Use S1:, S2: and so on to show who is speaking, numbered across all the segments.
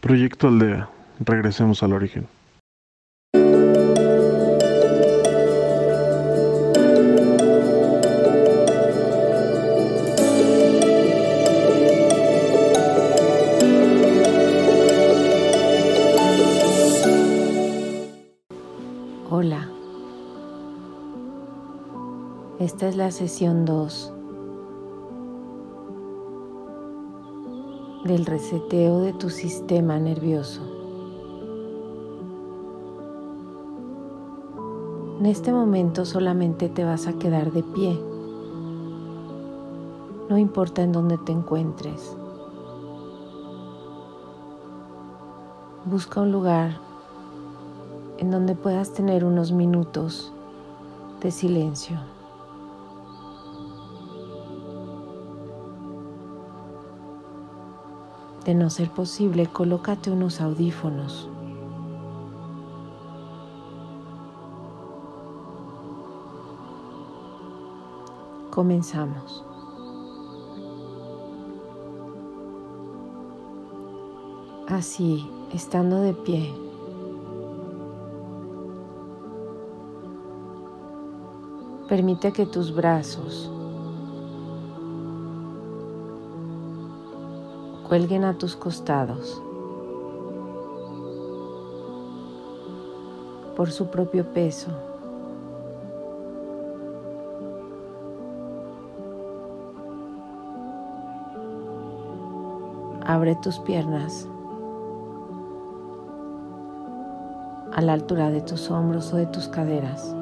S1: Proyecto Aldea. Regresemos al origen.
S2: Hola. Esta es la sesión 2 del reseteo de tu sistema nervioso. En este momento solamente te vas a quedar de pie. No importa en dónde te encuentres. Busca un lugar en donde puedas tener unos minutos de silencio. De no ser posible, colócate unos audífonos. Comenzamos. Así, estando de pie, permite que tus brazos cuelguen a tus costados por su propio peso. Abre tus piernas a la altura de tus hombros o de tus caderas.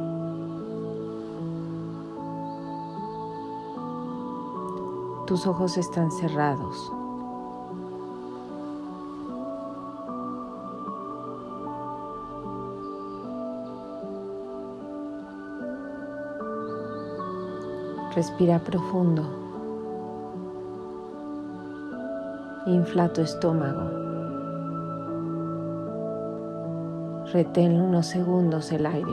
S2: Tus ojos están cerrados. Respira profundo. Infla tu estómago. Retén unos segundos el aire.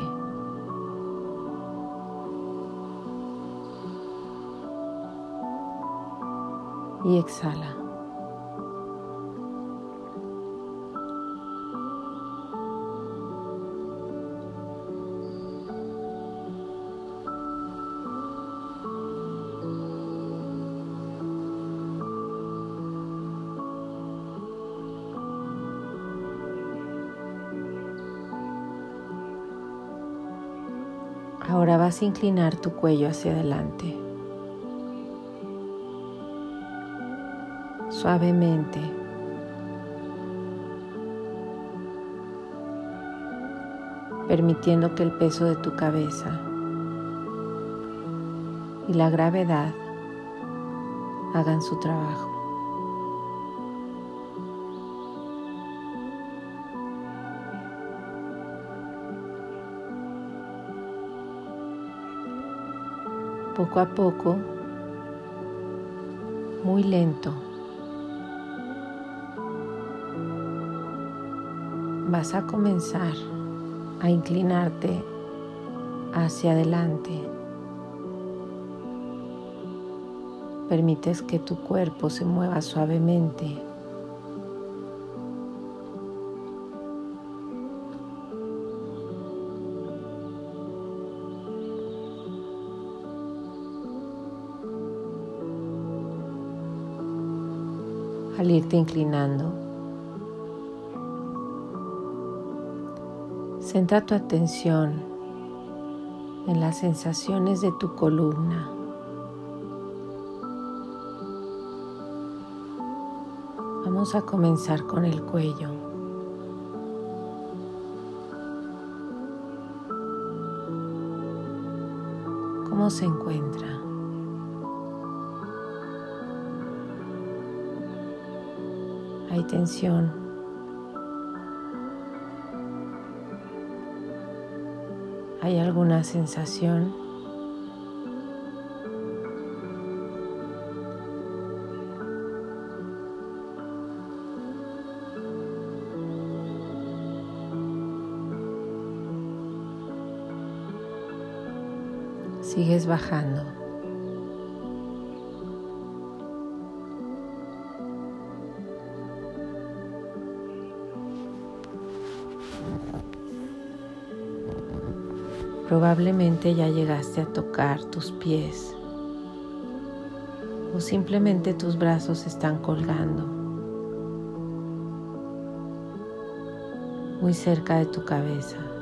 S2: Y exhala. Ahora vas a inclinar tu cuello hacia adelante. Suavemente. Permitiendo que el peso de tu cabeza y la gravedad hagan su trabajo. Poco a poco, muy lento, vas a comenzar a inclinarte hacia adelante. Permites que tu cuerpo se mueva suavemente. Al irte inclinando. Centra tu atención en las sensaciones de tu columna. Vamos a comenzar con el cuello. ¿Cómo se encuentra? Hay tensión. ¿Hay alguna sensación? Sigues bajando. Probablemente ya llegaste a tocar tus pies o simplemente tus brazos están colgando muy cerca de tu cabeza.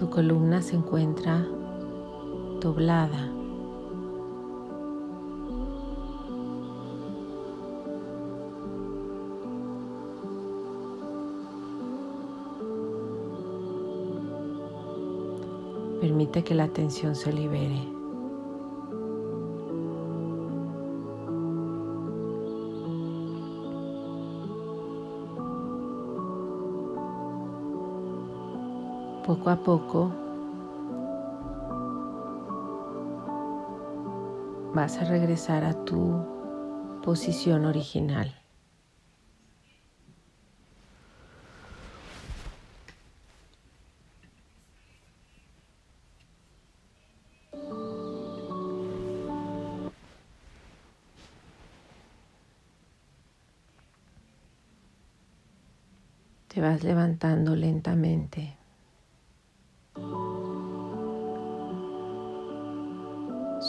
S2: Tu columna se encuentra doblada. Permite que la tensión se libere. Poco a poco vas a regresar a tu posición original. Te vas levantando lentamente.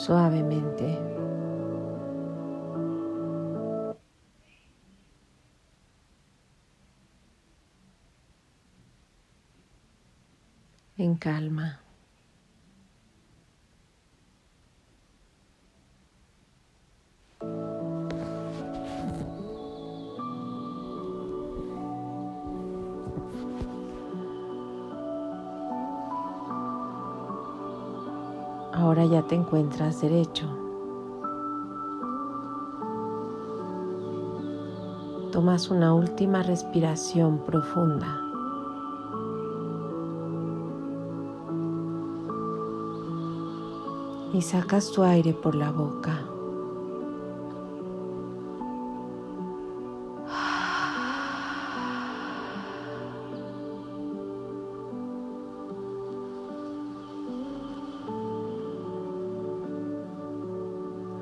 S2: Suavemente. En calma. Ahora ya te encuentras derecho. Tomas una última respiración profunda. Y sacas tu aire por la boca.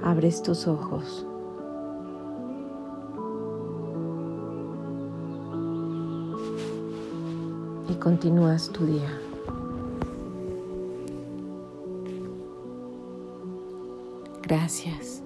S2: Abres tus ojos. Y continúas tu día. Gracias.